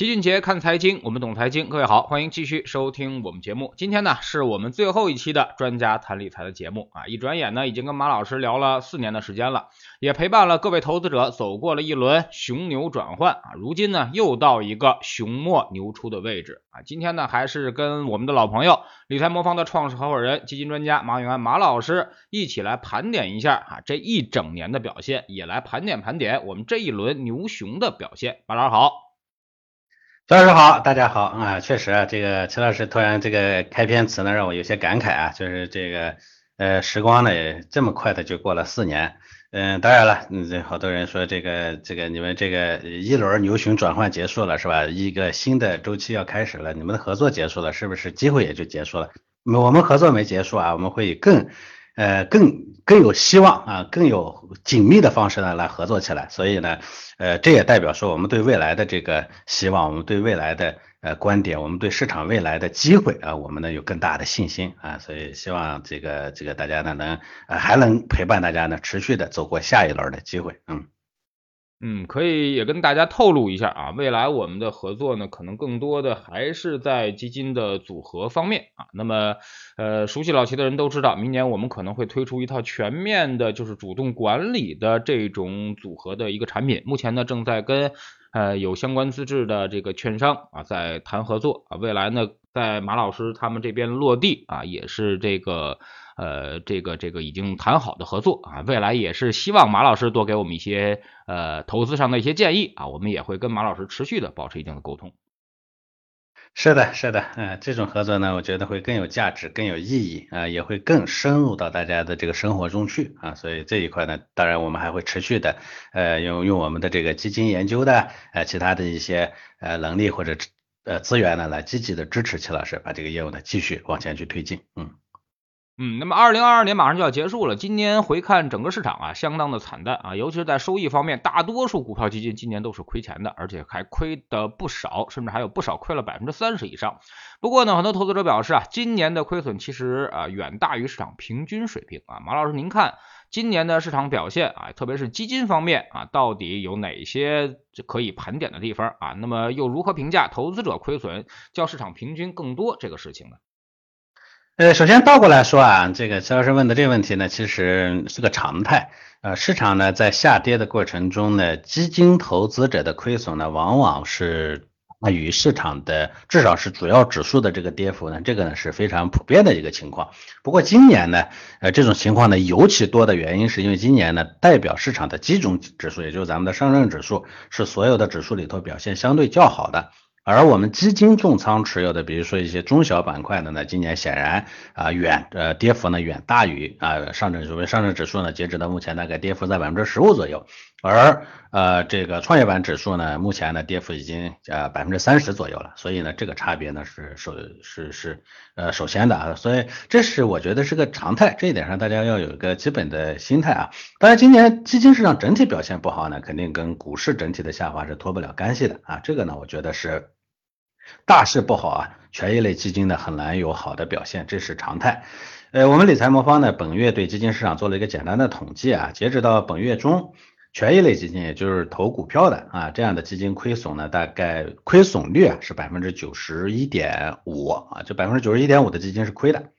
齐俊杰看财经，我们懂财经。各位好，欢迎继续收听我们节目。今天呢，是我们最后一期的专家谈理财的节目啊！一转眼呢，已经跟马老师聊了四年的时间了，也陪伴了各位投资者走过了一轮熊牛转换啊！如今呢，又到一个熊末牛出的位置啊！今天呢，还是跟我们的老朋友理财魔方的创始合伙人、基金专家马永安马老师一起来盘点一下啊这一整年的表现，也来盘点盘点我们这一轮牛熊的表现。马老师好。老师好，大家好啊！确实啊，这个陈老师突然这个开篇词呢，让我有些感慨啊，就是这个呃时光呢这么快的就过了四年，嗯，当然了，嗯，这好多人说这个这个你们这个一轮牛熊转换结束了是吧？一个新的周期要开始了，你们的合作结束了，是不是机会也就结束了？我们合作没结束啊，我们会以更呃更更有希望啊，更有紧密的方式呢来合作起来，所以呢。呃，这也代表说我们对未来的这个希望，我们对未来的呃观点，我们对市场未来的机会啊，我们呢有更大的信心啊，所以希望这个这个大家呢能呃还能陪伴大家呢持续的走过下一轮的机会，嗯。嗯，可以也跟大家透露一下啊，未来我们的合作呢，可能更多的还是在基金的组合方面啊。那么，呃，熟悉老齐的人都知道，明年我们可能会推出一套全面的，就是主动管理的这种组合的一个产品。目前呢，正在跟呃有相关资质的这个券商啊在谈合作啊。未来呢，在马老师他们这边落地啊，也是这个。呃，这个这个已经谈好的合作啊，未来也是希望马老师多给我们一些呃投资上的一些建议啊，我们也会跟马老师持续的保持一定的沟通。是的，是的，嗯，这种合作呢，我觉得会更有价值、更有意义啊，也会更深入到大家的这个生活中去啊，所以这一块呢，当然我们还会持续的呃用用我们的这个基金研究的呃其他的一些呃能力或者呃资源呢，来积极的支持齐老师把这个业务呢继续往前去推进，嗯。嗯，那么二零二二年马上就要结束了，今年回看整个市场啊，相当的惨淡啊，尤其是在收益方面，大多数股票基金今年都是亏钱的，而且还亏的不少，甚至还有不少亏了百分之三十以上。不过呢，很多投资者表示啊，今年的亏损其实啊远大于市场平均水平啊。马老师，您看今年的市场表现啊，特别是基金方面啊，到底有哪些可以盘点的地方啊？那么又如何评价投资者亏损较市场平均更多这个事情呢？呃，首先倒过来说啊，这个肖老师问的这个问题呢，其实是个常态。呃，市场呢在下跌的过程中呢，基金投资者的亏损呢，往往是大于市场的，至少是主要指数的这个跌幅呢，这个呢是非常普遍的一个情况。不过今年呢，呃，这种情况呢尤其多的原因，是因为今年呢代表市场的基准指数，也就是咱们的上证指数，是所有的指数里头表现相对较好的。而我们基金重仓持有的，比如说一些中小板块的呢，今年显然啊远呃跌幅呢远大于啊上证指数，上证指数呢截止到目前大概跌幅在百分之十五左右，而呃这个创业板指数呢目前呢跌幅已经呃百分之三十左右了，所以呢这个差别呢是首是是呃首先的啊，所以这是我觉得是个常态，这一点上大家要有一个基本的心态啊。当然今年基金市场整体表现不好呢，肯定跟股市整体的下滑是脱不了干系的啊，这个呢我觉得是。大势不好啊，权益类基金呢很难有好的表现，这是常态。呃，我们理财魔方呢本月对基金市场做了一个简单的统计啊，截止到本月中，权益类基金也就是投股票的啊这样的基金亏损呢大概亏损率啊是百分之九十一点五啊，就百分之九十一点五的基金是亏的。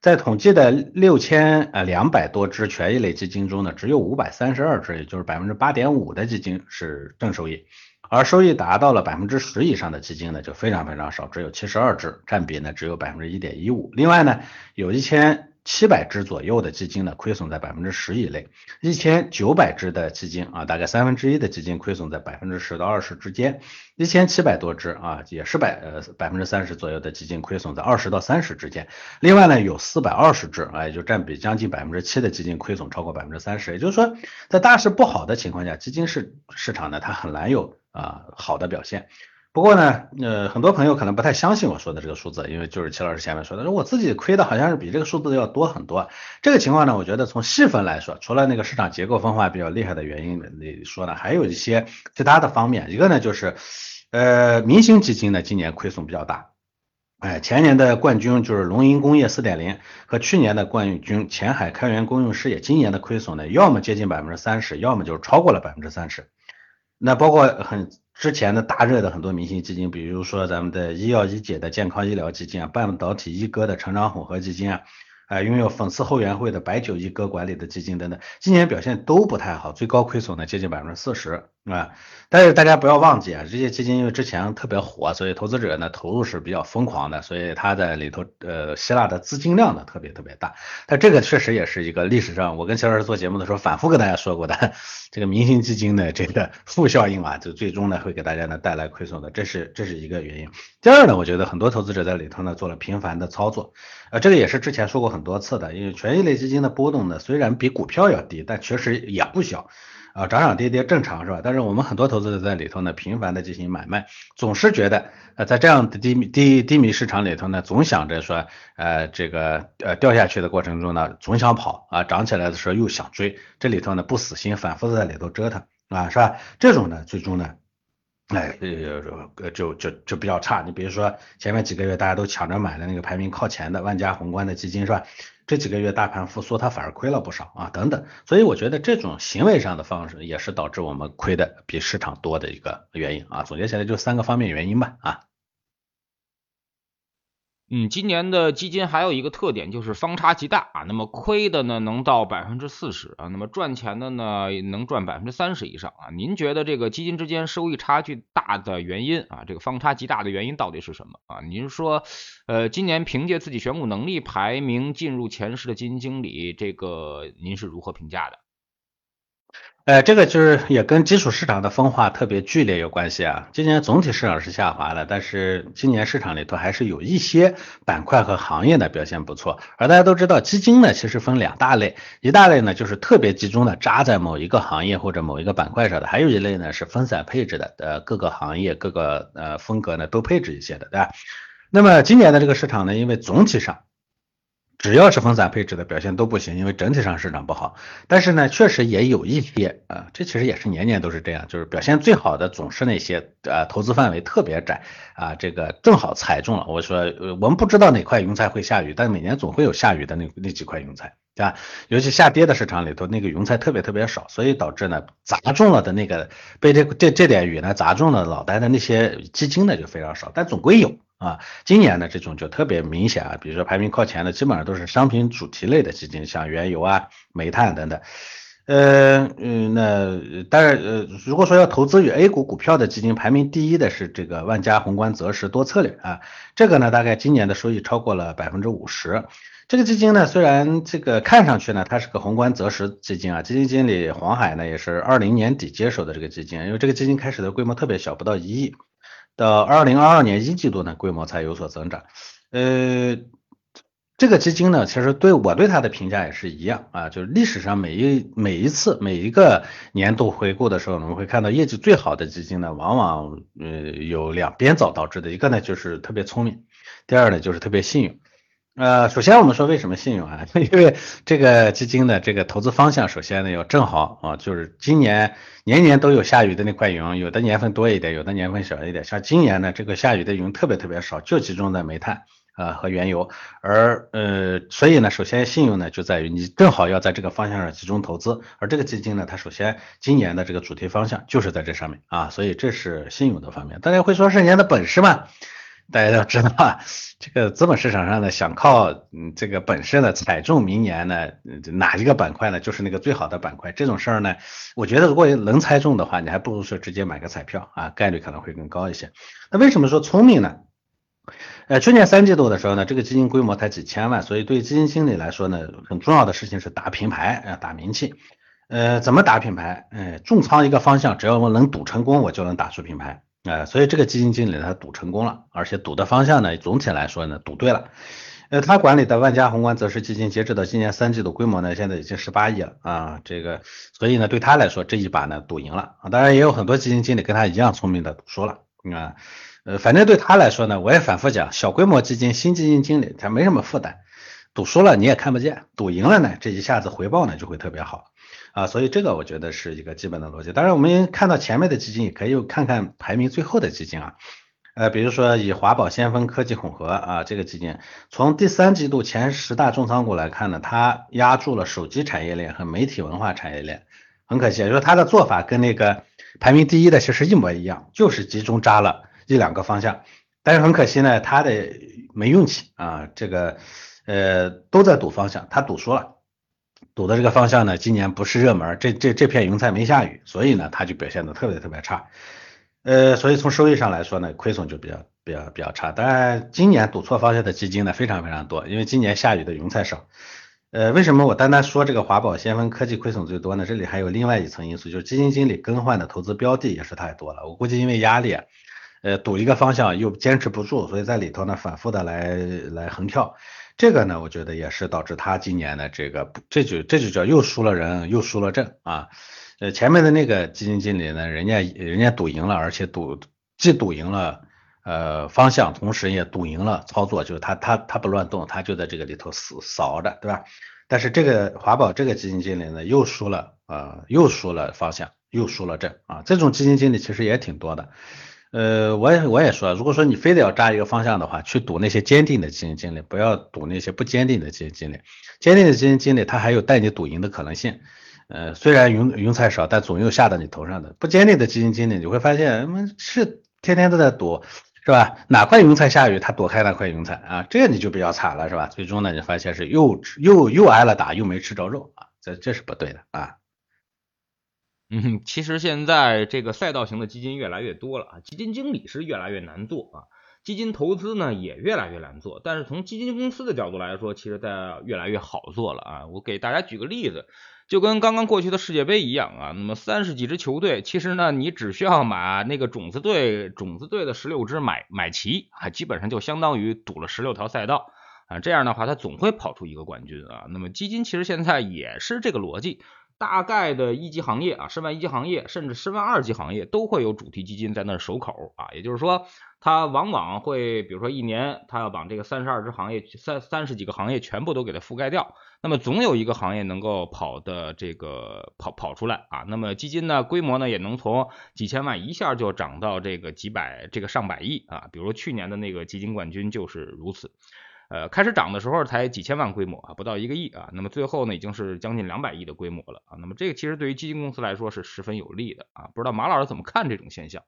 在统计的六千呃两百多只权益类基金中呢，只有五百三十二只，也就是百分之八点五的基金是正收益。而收益达到了百分之十以上的基金呢，就非常非常少，只有七十二只，占比呢只有百分之一点一五。另外呢，有一千。七百只左右的基金呢，亏损在百分之十以内；一千九百只的基金啊，大概三分之一的基金亏损在百分之十到二十之间；一千七百多只啊，也是百呃百分之三十左右的基金亏损在二十到三十之间。另外呢，有四百二十只啊，也就占比将近百分之七的基金亏损超过百分之三十。也就是说，在大势不好的情况下，基金市市场呢，它很难有啊好的表现。不过呢，呃，很多朋友可能不太相信我说的这个数字，因为就是齐老师前面说的，说我自己亏的好像是比这个数字要多很多。这个情况呢，我觉得从细分来说，除了那个市场结构分化比较厉害的原因来说呢，还有一些其他的方面。一个呢就是，呃，明星基金呢今年亏损比较大，哎，前年的冠军就是龙吟工业四点零和去年的冠军前海开源公用事业，今年的亏损呢要么接近百分之三十，要么就是超过了百分之三十。那包括很之前的大热的很多明星基金，比如说咱们的医药一姐的健康医疗基金啊，半导体一哥的成长混合基金啊。啊，拥有粉丝后援会的白酒一哥管理的基金等等，今年表现都不太好，最高亏损呢接近百分之四十啊。但是大家不要忘记啊，这些基金因为之前特别火，所以投资者呢投入是比较疯狂的，所以它在里头呃希腊的资金量呢特别特别大。但这个确实也是一个历史上，我跟肖老师做节目的时候反复跟大家说过的，这个明星基金的这个负效应啊，就最终呢会给大家呢带来亏损的，这是这是一个原因。第二呢，我觉得很多投资者在里头呢做了频繁的操作，呃，这个也是之前说过很。多次的，因为权益类基金的波动呢，虽然比股票要低，但确实也不小啊，涨涨跌跌正常是吧？但是我们很多投资者在里头呢，频繁的进行买卖，总是觉得呃，在这样的低迷低低迷市场里头呢，总想着说呃这个呃掉下去的过程中呢，总想跑啊，涨起来的时候又想追，这里头呢不死心，反复的在里头折腾啊，是吧？这种呢，最终呢。哎，呃，就就就比较差。你比如说前面几个月大家都抢着买的那个排名靠前的万家宏观的基金是吧？这几个月大盘复苏，它反而亏了不少啊，等等。所以我觉得这种行为上的方式也是导致我们亏的比市场多的一个原因啊。总结起来就三个方面原因吧啊。嗯，今年的基金还有一个特点就是方差极大啊，那么亏的呢能到百分之四十啊，那么赚钱的呢能赚百分之三十以上啊。您觉得这个基金之间收益差距大的原因啊，这个方差极大的原因到底是什么啊？您说，呃，今年凭借自己选股能力排名进入前十的基金经理，这个您是如何评价的？呃，这个就是也跟基础市场的分化特别剧烈有关系啊。今年总体市场是下滑的，但是今年市场里头还是有一些板块和行业的表现不错。而大家都知道，基金呢其实分两大类，一大类呢就是特别集中的扎在某一个行业或者某一个板块上的，还有一类呢是分散配置的，呃，各个行业各个呃风格呢都配置一些的，对吧？那么今年的这个市场呢，因为总体上。只要是分散配置的表现都不行，因为整体上市场不好。但是呢，确实也有一些啊，这其实也是年年都是这样，就是表现最好的总是那些啊投资范围特别窄啊，这个正好踩中了。我说，呃我们不知道哪块云彩会下雨，但每年总会有下雨的那那几块云彩，对吧？尤其下跌的市场里头，那个云彩特别特别少，所以导致呢砸中了的那个被这这这点雨呢砸中了脑袋的那些基金呢就非常少，但总归有。啊，今年的这种就特别明显啊，比如说排名靠前的，基本上都是商品主题类的基金，像原油啊、煤炭等等。呃嗯，那当然呃，如果说要投资于 A 股股票的基金，排名第一的是这个万家宏观择时多策略啊，这个呢大概今年的收益超过了百分之五十。这个基金呢，虽然这个看上去呢它是个宏观择时基金啊，基金经理黄海呢也是二零年底接手的这个基金，因为这个基金开始的规模特别小，不到一亿。到二零二二年一季度呢，规模才有所增长。呃，这个基金呢，其实对我对它的评价也是一样啊，就是历史上每一每一次每一个年度回顾的时候，我们会看到业绩最好的基金呢，往往呃有两边走导致的，一个呢就是特别聪明，第二呢就是特别幸运。呃，首先我们说为什么信用啊？因为这个基金的这个投资方向，首先呢要正好啊，就是今年年年都有下雨的那块云，有的年份多一点，有的年份少一点。像今年呢，这个下雨的云特别特别少，就集中在煤炭啊和原油。而呃，所以呢，首先信用呢就在于你正好要在这个方向上集中投资。而这个基金呢，它首先今年的这个主题方向就是在这上面啊，所以这是信用的方面。大家会说是人家的本事吗？大家都知道啊，这个资本市场上呢，想靠嗯这个本身呢踩中明年呢哪一个板块呢，就是那个最好的板块。这种事儿呢，我觉得如果能猜中的话，你还不如说直接买个彩票啊，概率可能会更高一些。那为什么说聪明呢？呃，去年三季度的时候呢，这个基金规模才几千万，所以对基金经理来说呢，很重要的事情是打品牌啊，打名气。呃，怎么打品牌？呃，重仓一个方向，只要我能赌成功，我就能打出品牌。呃，所以这个基金经理他赌成功了，而且赌的方向呢，总体来说呢，赌对了。呃，他管理的万家宏观择时基金，截止到今年三季度规模呢，现在已经十八亿了啊。这个，所以呢，对他来说这一把呢，赌赢了啊。当然也有很多基金经理跟他一样聪明的赌输了啊。呃，反正对他来说呢，我也反复讲，小规模基金新基金经理他没什么负担，赌输了你也看不见，赌赢了呢，这一下子回报呢就会特别好。啊，所以这个我觉得是一个基本的逻辑。当然，我们看到前面的基金，也可以看看排名最后的基金啊。呃，比如说以华宝先锋科技混合啊这个基金，从第三季度前十大重仓股来看呢，它压住了手机产业链和媒体文化产业链。很可惜，就是它的做法跟那个排名第一的其实一模一样，就是集中扎了一两个方向，但是很可惜呢，他的没运气啊，这个呃都在赌方向，他赌输了，赌的这个方向呢，今年不是热门，这这这片云彩没下雨，所以呢，它就表现的特别特别差，呃，所以从收益上来说呢，亏损就比较比较比较差。当然，今年赌错方向的基金呢非常非常多，因为今年下雨的云彩少。呃，为什么我单单说这个华宝先锋科技亏损最多呢？这里还有另外一层因素，就是基金经理更换的投资标的也是太多了。我估计因为压力，呃，赌一个方向又坚持不住，所以在里头呢反复的来来横跳。这个呢，我觉得也是导致他今年的这个这就这就叫又输了人又输了阵啊。呃，前面的那个基金经理呢，人家人家赌赢了，而且赌既赌赢了呃方向，同时也赌赢了操作，就是他他他不乱动，他就在这个里头死扫着，对吧？但是这个华宝这个基金经理呢，又输了啊，又输了方向，又输了阵啊。这种基金经理其实也挺多的。呃，我也我也说，如果说你非得要扎一个方向的话，去赌那些坚定的基金经理，不要赌那些不坚定的基金经理。坚定的基金经理他还有带你赌赢的可能性。呃，虽然云云彩少，但总有下到你头上的。不坚定的基金经理，你会发现，嗯，是天天都在赌。是吧？哪块云彩下雨，他躲开那块云彩啊，这你就比较惨了，是吧？最终呢，你发现是又又又挨了打，又没吃着肉啊，这这是不对的啊。嗯，其实现在这个赛道型的基金越来越多了啊，基金经理是越来越难做啊，基金投资呢也越来越难做，但是从基金公司的角度来说，其实在越来越好做了啊。我给大家举个例子。就跟刚刚过去的世界杯一样啊，那么三十几支球队，其实呢，你只需要把那个种子队种子队的十六支买买齐啊，基本上就相当于赌了十六条赛道啊，这样的话，它总会跑出一个冠军啊。那么基金其实现在也是这个逻辑。大概的一级行业啊，申万一级行业，甚至申万二级行业都会有主题基金在那儿守口啊。也就是说，它往往会，比如说一年，它要把这个三十二只行业、三三十几个行业全部都给它覆盖掉。那么总有一个行业能够跑的这个跑跑出来啊。那么基金呢，规模呢也能从几千万一下就涨到这个几百、这个上百亿啊。比如去年的那个基金冠军就是如此。呃，开始涨的时候才几千万规模啊，不到一个亿啊，那么最后呢，已经是将近两百亿的规模了啊，那么这个其实对于基金公司来说是十分有利的啊，不知道马老师怎么看这种现象？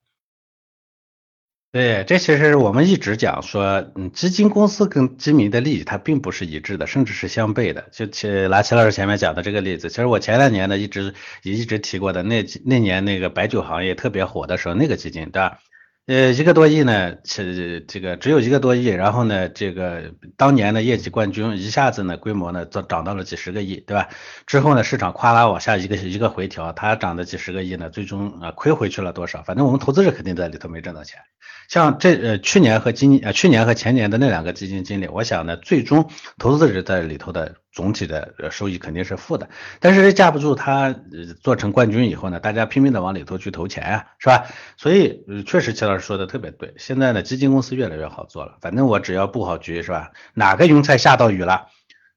对，这其实我们一直讲说，嗯，基金公司跟基民的利益它并不是一致的，甚至是相悖的。就其拿齐老师前面讲的这个例子，其实我前两年呢一直也一直提过的，那那年那个白酒行业特别火的时候，那个基金对吧？呃，一个多亿呢，是这个只有一个多亿，然后呢，这个当年的业绩冠军一下子呢，规模呢涨涨到了几十个亿，对吧？之后呢，市场咵啦往下一个一个回调，它涨的几十个亿呢，最终啊亏回去了多少？反正我们投资者肯定在里头没挣到钱。像这呃去年和今呃去年和前年的那两个基金经理，我想呢，最终投资者在里头的总体的收益肯定是负的。但是架不住他做成冠军以后呢，大家拼命的往里头去投钱啊，是吧？所以确实齐老师说的特别对，现在呢基金公司越来越好做了，反正我只要布好局，是吧？哪个云彩下到雨了？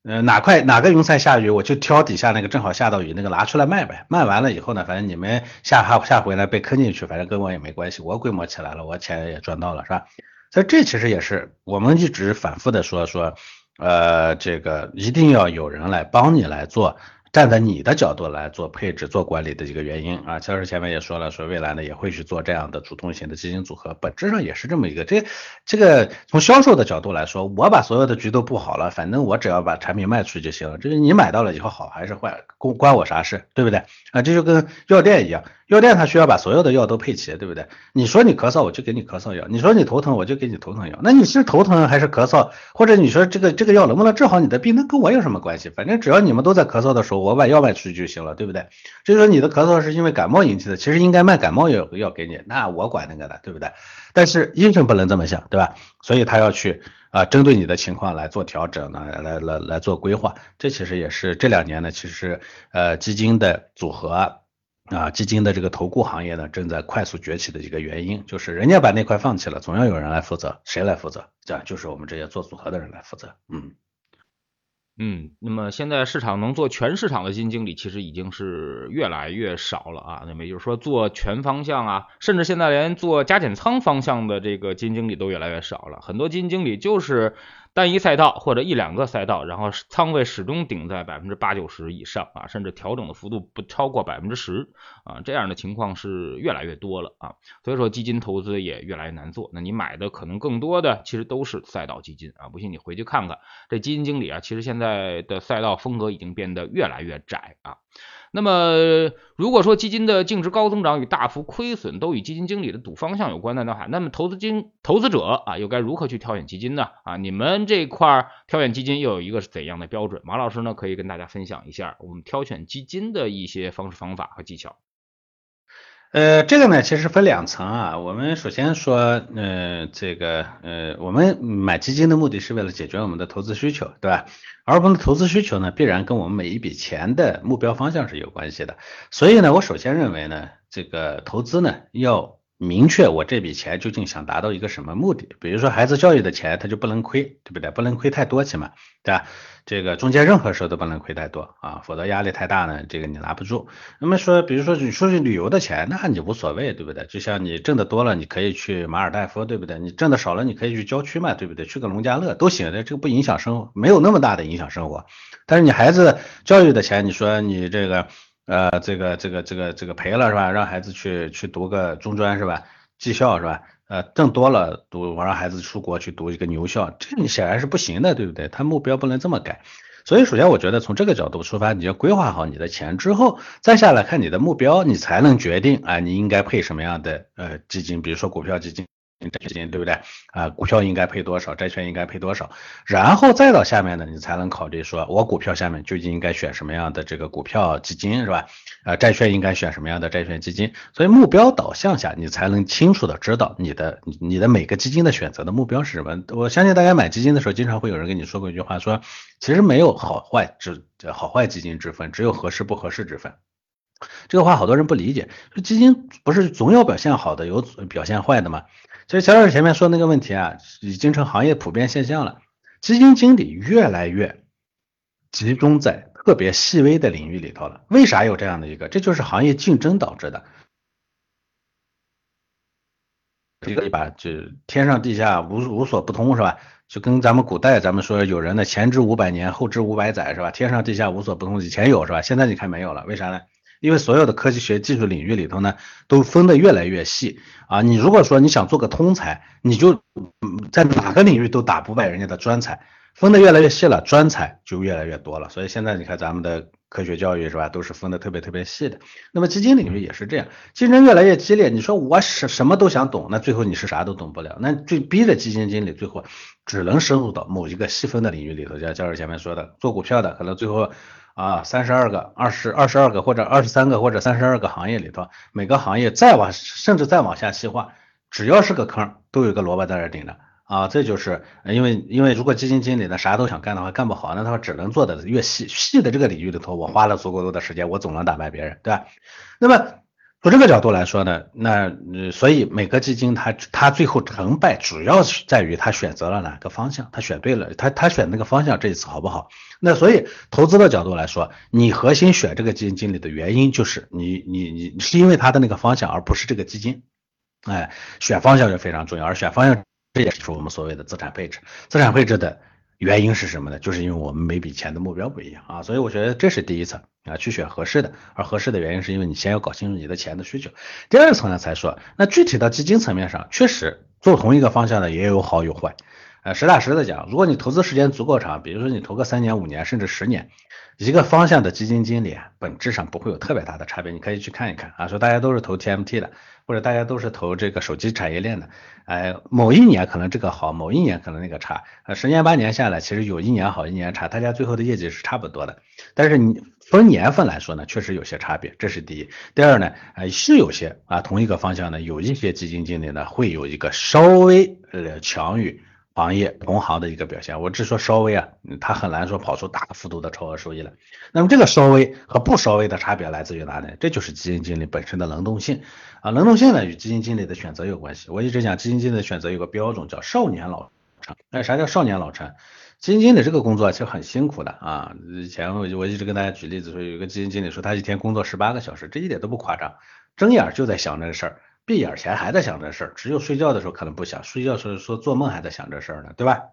呃，哪块哪个云彩下雨，我就挑底下那个正好下到雨那个拿出来卖呗。卖完了以后呢，反正你们下下下回来被坑进去，反正跟我也没关系，我规模起来了，我钱也赚到了，是吧？所以这其实也是我们一直反复的说说，呃，这个一定要有人来帮你来做。站在你的角度来做配置、做管理的一个原因啊，乔师前面也说了，说未来呢也会去做这样的主动型的基金组合，本质上也是这么一个。这这个从销售的角度来说，我把所有的局都布好了，反正我只要把产品卖出去就行了。这个你买到了以后好还是坏，关关我啥事，对不对？啊，这就跟药店一样。药店它需要把所有的药都配齐，对不对？你说你咳嗽，我就给你咳嗽药；你说你头疼，我就给你头疼药。那你是头疼还是咳嗽？或者你说这个这个药能不能治好你的病？那跟我有什么关系？反正只要你们都在咳嗽的时候，我把药卖出去就行了，对不对？就是说你的咳嗽是因为感冒引起的，其实应该卖感冒药药给你，那我管那个的，对不对？但是医生不能这么想，对吧？所以他要去啊，针对你的情况来做调整，来来来来做规划。这其实也是这两年呢，其实呃基金的组合。啊，基金的这个投顾行业呢，正在快速崛起的一个原因，就是人家把那块放弃了，总要有人来负责，谁来负责？这样就是我们这些做组合的人来负责。嗯嗯，那么现在市场能做全市场的基金经理，其实已经是越来越少了啊。那么也就是说，做全方向啊，甚至现在连做加减仓方向的这个基金经理都越来越少了。很多基金经理就是单一赛道或者一两个赛道，然后仓位始终顶在百分之八九十以上啊，甚至调整的幅度不超过百分之十啊，这样的情况是越来越多了啊，所以说基金投资也越来越难做。那你买的可能更多的其实都是赛道基金啊，不信你回去看看，这基金经理啊，其实现在的赛道风格已经变得越来越窄啊。那么，如果说基金的净值高增长与大幅亏损都与基金经理的赌方向有关的话，那么投资金投资者啊，又该如何去挑选基金呢？啊，你们这块儿挑选基金又有一个是怎样的标准？马老师呢，可以跟大家分享一下我们挑选基金的一些方式方法和技巧。呃，这个呢，其实分两层啊。我们首先说，呃，这个，呃，我们买基金的目的是为了解决我们的投资需求，对吧？而我们的投资需求呢，必然跟我们每一笔钱的目标方向是有关系的。所以呢，我首先认为呢，这个投资呢，要明确我这笔钱究竟想达到一个什么目的。比如说，孩子教育的钱，他就不能亏，对不对？不能亏太多，起码，对吧？这个中间任何时候都不能亏太多啊，否则压力太大呢，这个你拿不住。那么说，比如说你出去旅游的钱，那你无所谓，对不对？就像你挣的多了，你可以去马尔代夫，对不对？你挣的少了，你可以去郊区嘛，对不对？去个农家乐都行的，这个不影响生，没有那么大的影响生活。但是你孩子教育的钱，你说你这个呃，这个这个这个这个赔了是吧？让孩子去去读个中专是吧？技校是吧？呃，挣多了读，我让孩子出国去读一个牛校，这你显然是不行的，对不对？他目标不能这么改。所以，首先我觉得从这个角度出发，你要规划好你的钱之后，再下来看你的目标，你才能决定啊，你应该配什么样的呃基金，比如说股票基金。债券对不对啊？股票应该配多少？债券应该配多少？然后再到下面呢，你才能考虑说，我股票下面究竟应该选什么样的这个股票基金是吧？啊，债券应该选什么样的债券基金？所以目标导向下，你才能清楚的知道你的你的每个基金的选择的目标是什么。我相信大家买基金的时候，经常会有人跟你说过一句话，说其实没有好坏之好坏基金之分，只有合适不合适之分。这个话好多人不理解，说基金不是总有表现好的，有表现坏的吗？其实，小老师前面说那个问题啊，已经成行业普遍现象了。基金经理越来越集中在特别细微的领域里头了。为啥有这样的一个？这就是行业竞争导致的。一个把就天上地下无无所不通是吧？就跟咱们古代咱们说有人呢前知五百年，后知五百载是吧？天上地下无所不通，以前有是吧？现在你看没有了，为啥呢？因为所有的科技学技术领域里头呢，都分得越来越细啊。你如果说你想做个通才，你就在哪个领域都打不败人家的专才。分得越来越细了，专才就越来越多了。所以现在你看咱们的科学教育是吧，都是分得特别特别细的。那么基金领域也是这样，竞争越来越激烈。你说我什什么都想懂，那最后你是啥都懂不了。那最逼的基金经理最后只能深入到某一个细分的领域里头。像教授前面说的，做股票的可能最后。啊，三十二个、二十二十二个或者二十三个或者三十二个行业里头，每个行业再往甚至再往下细化，只要是个坑，都有个萝卜在那顶着啊。这就是因为因为如果基金经理呢啥都想干的话，干不好，那他只能做的越细细的这个领域里头，我花了足够多的时间，我总能打败别人，对吧？那么。从这个角度来说呢，那所以每个基金它它最后成败主要是在于它选择了哪个方向，它选对了，它它选那个方向这一次好不好？那所以投资的角度来说，你核心选这个基金经理的原因就是你你你是因为他的那个方向，而不是这个基金。哎，选方向就非常重要，而选方向这也是我们所谓的资产配置，资产配置的。原因是什么呢？就是因为我们每笔钱的目标不一样啊，所以我觉得这是第一层啊，去选合适的。而合适的原因是因为你先要搞清楚你的钱的需求。第二层呢，才说那具体到基金层面上，确实做同一个方向的也有好有坏。呃，实打实的讲，如果你投资时间足够长，比如说你投个三年、五年甚至十年。一个方向的基金经理啊，本质上不会有特别大的差别，你可以去看一看啊。说大家都是投 TMT 的，或者大家都是投这个手机产业链的，哎，某一年可能这个好，某一年可能那个差，呃，十年八年下来，其实有一年好，一年差，大家最后的业绩是差不多的。但是你分年份来说呢，确实有些差别，这是第一。第二呢，呃，是有些啊，同一个方向呢，有一些基金经理呢，会有一个稍微呃强于。行业同行的一个表现，我只说稍微啊，他很难说跑出大幅度的超额收益了。那么这个稍微和不稍微的差别来自于哪呢？这就是基金经理本身的能动性啊，能动性呢与基金经理的选择有关系。我一直讲基金经理的选择有个标准叫少年老成。那啥叫少年老成？基金经理这个工作其实很辛苦的啊。以前我我一直跟大家举例子说，有一个基金经理说他一天工作十八个小时，这一点都不夸张，睁眼就在想这个事儿。闭眼前还在想这事儿，只有睡觉的时候可能不想，睡觉时候说做梦还在想这事儿呢，对吧？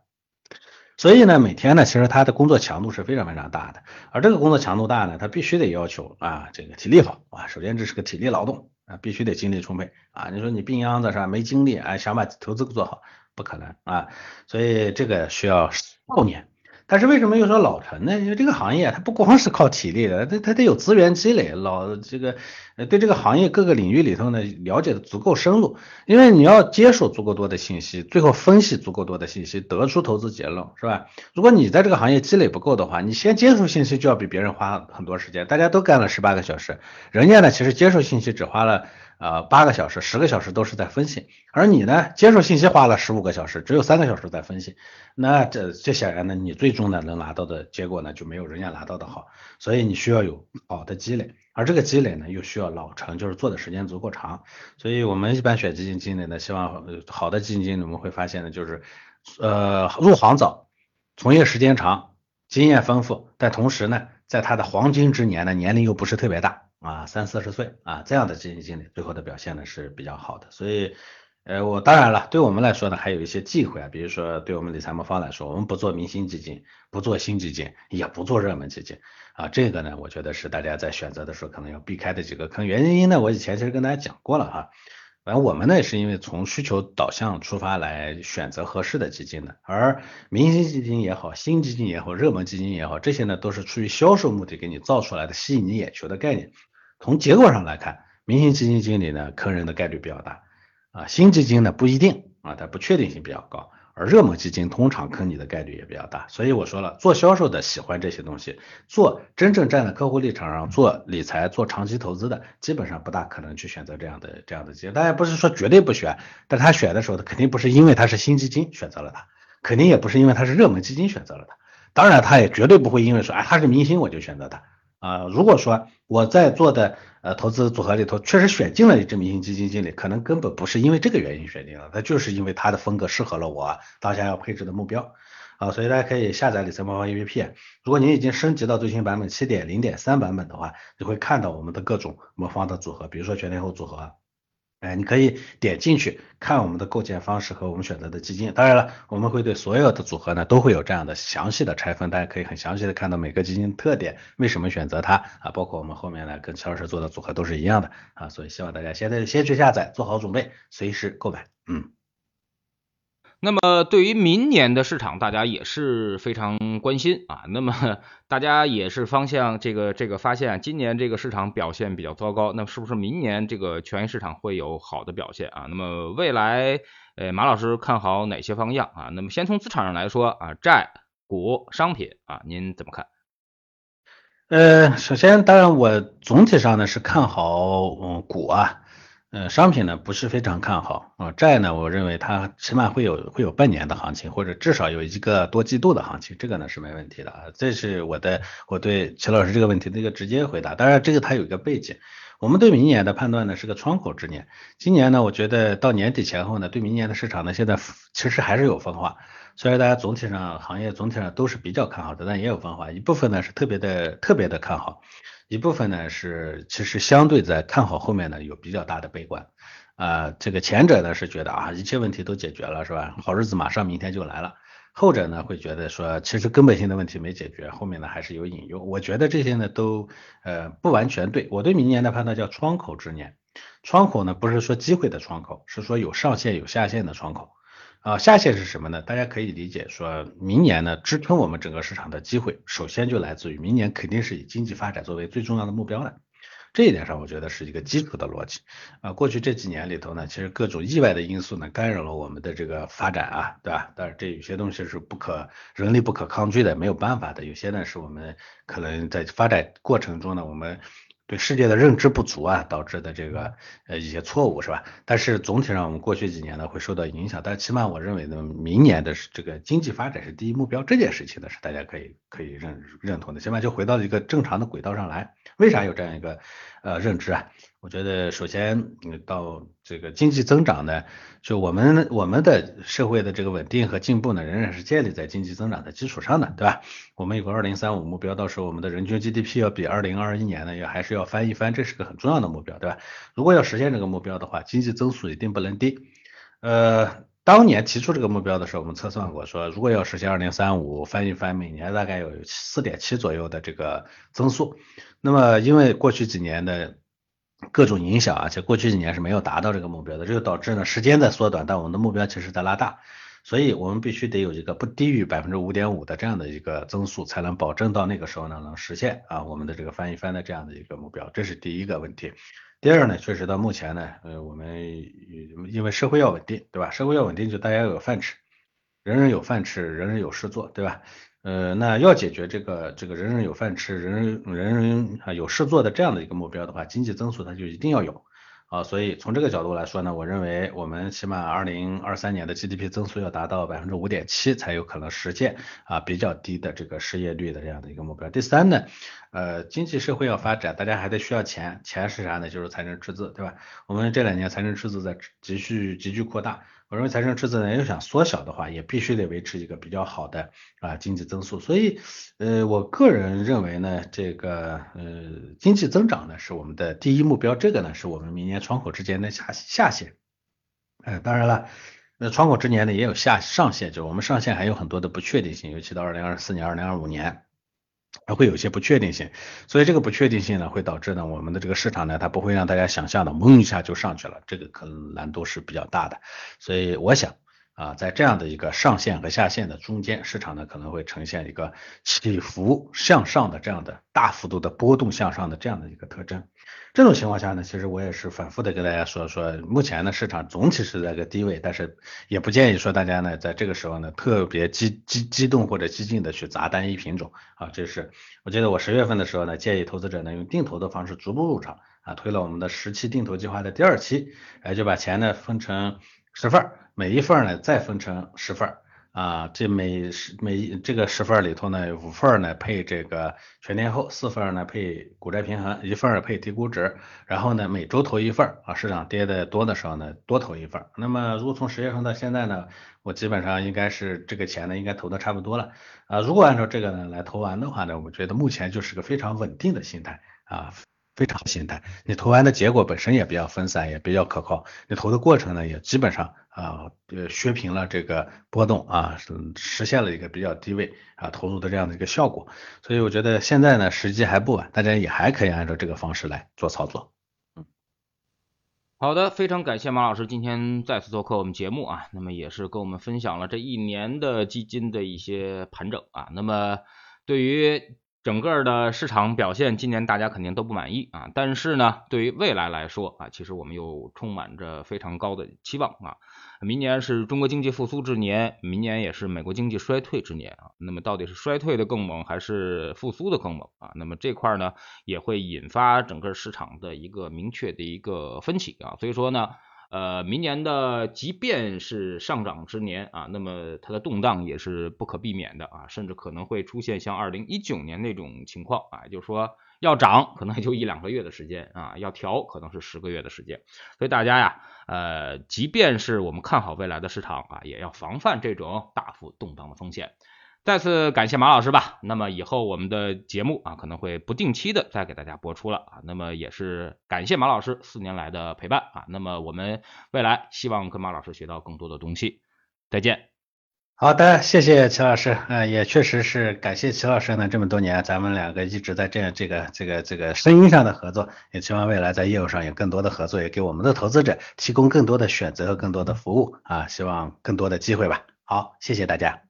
所以呢，每天呢，其实他的工作强度是非常非常大的，而这个工作强度大呢，他必须得要求啊，这个体力好啊，首先这是个体力劳动啊，必须得精力充沛啊，你说你病秧子是吧，没精力哎，想把投资做好，不可能啊，所以这个需要少年。但是为什么又说老成呢？因为这个行业它不光是靠体力的，它它得有资源积累，老这个呃对这个行业各个领域里头呢了解的足够深入。因为你要接受足够多的信息，最后分析足够多的信息，得出投资结论，是吧？如果你在这个行业积累不够的话，你先接受信息就要比别人花很多时间。大家都干了十八个小时，人家呢其实接受信息只花了。呃，八个小时、十个小时都是在分析，而你呢，接受信息花了十五个小时，只有三个小时在分析，那这这显然呢，你最终呢能拿到的结果呢就没有人家拿到的好，所以你需要有好的积累，而这个积累呢又需要老成，就是做的时间足够长，所以我们一般选基金经理呢，希望好的基金经理我们会发现呢，就是呃入行早，从业时间长，经验丰富，但同时呢，在他的黄金之年呢，年龄又不是特别大。啊，三四十岁啊，这样的基金经理最后的表现呢是比较好的，所以，呃，我当然了，对我们来说呢，还有一些忌讳啊，比如说对我们理财魔方来说，我们不做明星基金，不做新基金，也不做热门基金啊，这个呢，我觉得是大家在选择的时候可能要避开的几个坑。原因呢，我以前其实跟大家讲过了哈，反正我们呢是因为从需求导向出发来选择合适的基金的，而明星基金也好，新基金也好，热门基金也好，这些呢都是出于销售目的给你造出来的，吸引你眼球的概念。从结果上来看，明星基金经理呢坑人的概率比较大啊，新基金呢不一定啊，它不确定性比较高，而热门基金通常坑你的概率也比较大。所以我说了，做销售的喜欢这些东西，做真正站在客户立场上做理财、做长期投资的，基本上不大可能去选择这样的这样的基金。当然不是说绝对不选，但他选的时候，他肯定不是因为他是新基金选择了它，肯定也不是因为他是热门基金选择了它。当然，他也绝对不会因为说，哎，他是明星我就选择他。啊，如果说我在做的呃投资组合里头确实选进了一只明星基金经理，可能根本不是因为这个原因选进了，他就是因为他的风格适合了我当下要配置的目标啊，所以大家可以下载理财魔方 APP，如果您已经升级到最新版本七点零点三版本的话，你会看到我们的各种魔方的组合，比如说全天候组合。哎，你可以点进去看我们的构建方式和我们选择的基金。当然了，我们会对所有的组合呢都会有这样的详细的拆分，大家可以很详细的看到每个基金特点，为什么选择它啊？包括我们后面呢跟乔老师做的组合都是一样的啊。所以希望大家现在先去下载，做好准备，随时购买。嗯。那么对于明年的市场，大家也是非常关心啊。那么 大家也是方向这个这个发现，今年这个市场表现比较糟糕，那是不是明年这个权益市场会有好的表现啊？那么未来，呃，马老师看好哪些方向啊？那么先从资产上来说啊，债、股、商品啊，您怎么看？呃，首先，当然我总体上呢是看好嗯股啊。呃，商品呢不是非常看好啊，债呢，我认为它起码会有会有半年的行情，或者至少有一个多季度的行情，这个呢是没问题的啊。这是我的我对齐老师这个问题的一个直接回答。当然，这个它有一个背景，我们对明年的判断呢是个窗口之年。今年呢，我觉得到年底前后呢，对明年的市场呢，现在其实还是有分化。虽然大家总体上行业总体上都是比较看好的，但也有分化，一部分呢是特别的特别的看好。一部分呢是其实相对在看好后面呢有比较大的悲观啊，这个前者呢是觉得啊一切问题都解决了是吧？好日子马上明天就来了。后者呢会觉得说其实根本性的问题没解决，后面呢还是有隐忧。我觉得这些呢都呃不完全对。我对明年的判断叫窗口之年，窗口呢不是说机会的窗口，是说有上限有下限的窗口。啊，下限是什么呢？大家可以理解，说明年呢支撑我们整个市场的机会，首先就来自于明年肯定是以经济发展作为最重要的目标的。这一点上，我觉得是一个基础的逻辑。啊，过去这几年里头呢，其实各种意外的因素呢干扰了我们的这个发展啊，对吧？但是这有些东西是不可人力不可抗拒的，没有办法的。有些呢是我们可能在发展过程中呢，我们。对世界的认知不足啊，导致的这个呃一些错误是吧？但是总体上我们过去几年呢会受到影响，但起码我认为呢，明年的这个经济发展是第一目标，这件事情呢是大家可以可以认认同的，起码就回到了一个正常的轨道上来。为啥有这样一个呃认知啊？我觉得首先到这个经济增长呢，就我们我们的社会的这个稳定和进步呢，仍然是建立在经济增长的基础上的，对吧？我们有个二零三五目标，到时候我们的人均 GDP 要比二零二一年呢，也还是要翻一番，这是个很重要的目标，对吧？如果要实现这个目标的话，经济增速一定不能低。呃，当年提出这个目标的时候，我们测算过，说如果要实现二零三五，翻一翻每年大概有四点七左右的这个增速。那么因为过去几年的各种影响，而且过去几年是没有达到这个目标的，这就导致呢时间在缩短，但我们的目标其实在拉大。所以我们必须得有一个不低于百分之五点五的这样的一个增速，才能保证到那个时候呢能实现啊我们的这个翻一番的这样的一个目标，这是第一个问题。第二呢，确实到目前呢，呃，我们因为社会要稳定，对吧？社会要稳定，就大家要有饭吃，人人有饭吃，人人有事做，对吧？呃，那要解决这个这个人人有饭吃，人人人人啊有事做的这样的一个目标的话，经济增速它就一定要有。啊，所以从这个角度来说呢，我认为我们起码二零二三年的 GDP 增速要达到百分之五点七，才有可能实现啊比较低的这个失业率的这样的一个目标。第三呢，呃，经济社会要发展，大家还得需要钱，钱是啥呢？就是财政赤字，对吧？我们这两年财政赤字在急剧急剧扩大。我认为财政赤字呢，要想缩小的话，也必须得维持一个比较好的啊经济增速。所以，呃，我个人认为呢，这个呃经济增长呢是我们的第一目标，这个呢是我们明年窗口之间的下下限。呃，当然了，那窗口之年呢也有下上限，就我们上限还有很多的不确定性，尤其到二零二四年、二零二五年。还会有些不确定性，所以这个不确定性呢，会导致呢我们的这个市场呢，它不会让大家想象的嗡一下就上去了，这个可能难度是比较大的。所以我想啊，在这样的一个上限和下限的中间，市场呢可能会呈现一个起伏向上的这样的大幅度的波动向上的这样的一个特征。这种情况下呢，其实我也是反复的跟大家说说，目前呢市场总体是在个低位，但是也不建议说大家呢在这个时候呢特别激激激动或者激进的去砸单一品种啊，这是我记得我十月份的时候呢建议投资者呢用定投的方式逐步入场啊，推了我们的十期定投计划的第二期，哎就把钱呢分成十份儿，每一份呢再分成十份。啊，这每十每这个十份里头呢，五份呢配这个全天候，四份呢配股债平衡，一份配低估值，然后呢每周投一份啊，市场跌的多的时候呢多投一份。那么如果从十月份到现在呢，我基本上应该是这个钱呢应该投的差不多了啊。如果按照这个呢来投完的话呢，我觉得目前就是个非常稳定的心态啊。非常心态，你投完的结果本身也比较分散，也比较可靠。你投的过程呢，也基本上啊，呃，削平了这个波动啊，实现了一个比较低位啊投入的这样的一个效果。所以我觉得现在呢，时机还不晚，大家也还可以按照这个方式来做操作。嗯，好的，非常感谢马老师今天再次做客我们节目啊，那么也是跟我们分享了这一年的基金的一些盘整啊。那么对于整个的市场表现，今年大家肯定都不满意啊。但是呢，对于未来来说啊，其实我们又充满着非常高的期望啊。明年是中国经济复苏之年，明年也是美国经济衰退之年啊。那么到底是衰退的更猛，还是复苏的更猛啊？那么这块呢，也会引发整个市场的一个明确的一个分歧啊。所以说呢。呃，明年的即便是上涨之年啊，那么它的动荡也是不可避免的啊，甚至可能会出现像二零一九年那种情况啊，就是说要涨可能也就一两个月的时间啊，要调可能是十个月的时间，所以大家呀，呃，即便是我们看好未来的市场啊，也要防范这种大幅动荡的风险。再次感谢马老师吧。那么以后我们的节目啊，可能会不定期的再给大家播出了啊。那么也是感谢马老师四年来的陪伴啊。那么我们未来希望跟马老师学到更多的东西。再见。好的，谢谢齐老师。嗯，也确实是感谢齐老师呢，这么多年咱们两个一直在这样这个这个这个声音上的合作，也希望未来在业务上有更多的合作，也给我们的投资者提供更多的选择和更多的服务啊。希望更多的机会吧。好，谢谢大家。